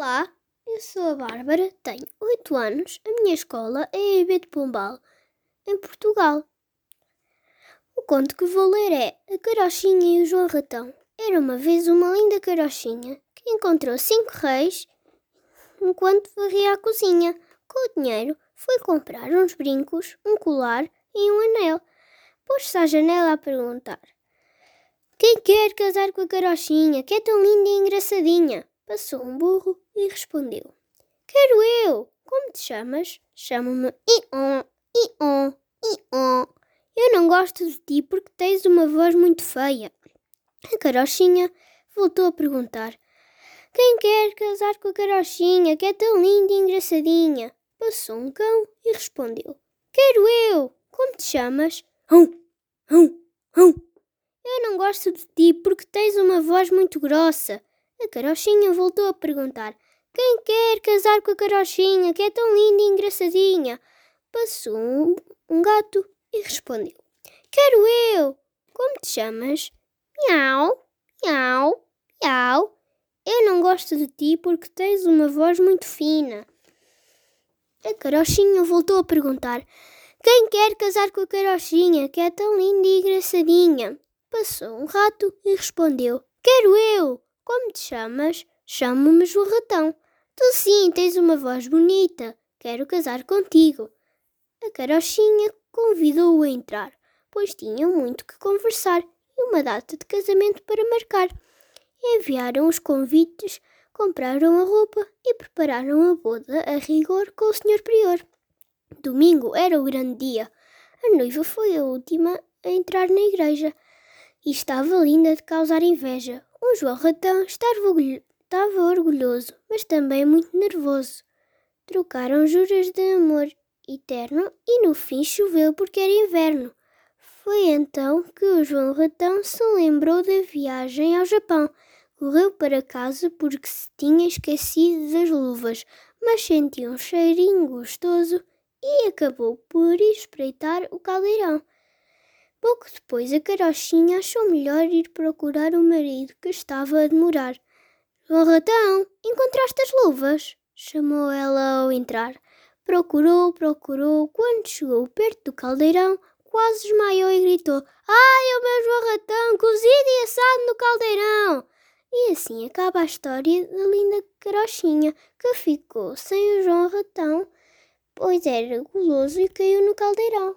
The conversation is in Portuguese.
Olá, eu sou a Bárbara, tenho 8 anos, a minha escola é a EB de Pombal, em Portugal. O conto que vou ler é A Carochinha e o João Ratão. Era uma vez uma linda carochinha que encontrou cinco reis enquanto varria a cozinha. Com o dinheiro, foi comprar uns brincos, um colar e um anel. Pôs-se à janela a perguntar: Quem quer casar com a carochinha, que é tão linda e engraçadinha? Passou um burro e respondeu: Quero eu! Como te chamas? Chamo-me Ion, Ion, Ion. Eu não gosto de ti porque tens uma voz muito feia. A carochinha voltou a perguntar: Quem quer casar com a carochinha, que é tão linda e engraçadinha? Passou um cão e respondeu: Quero eu! Como te chamas? Hum, hum, hum. Eu não gosto de ti porque tens uma voz muito grossa. A carochinha voltou a perguntar: Quem quer casar com a carochinha, que é tão linda e engraçadinha? Passou um, um gato e respondeu: Quero eu! Como te chamas? Miau, miau, miau. Eu não gosto de ti porque tens uma voz muito fina. A carochinha voltou a perguntar: Quem quer casar com a carochinha, que é tão linda e engraçadinha? Passou um rato e respondeu: Quero eu! Como te chamas? Chamo-me João Ratão. Tu sim tens uma voz bonita. Quero casar contigo. A carochinha convidou-o a entrar, pois tinham muito que conversar e uma data de casamento para marcar. Enviaram os convites, compraram a roupa e prepararam a boda a rigor com o senhor prior. Domingo era o grande dia. A noiva foi a última a entrar na igreja e estava linda de causar inveja. O João Ratão estava, orgulho, estava orgulhoso, mas também muito nervoso. Trocaram juras de amor eterno e no fim choveu porque era inverno. Foi então que o João Ratão se lembrou da viagem ao Japão. Correu para casa porque se tinha esquecido das luvas, mas sentiu um cheirinho gostoso e acabou por espreitar o caldeirão. Pouco depois, a carochinha achou melhor ir procurar o marido que estava a demorar. João Ratão, encontraste as luvas? chamou ela ao entrar. Procurou, procurou. Quando chegou perto do caldeirão, quase desmaiou e gritou: Ai, o meu João Ratão, cozido e assado no caldeirão! E assim acaba a história da linda carochinha que ficou sem o João Ratão, pois era guloso e caiu no caldeirão.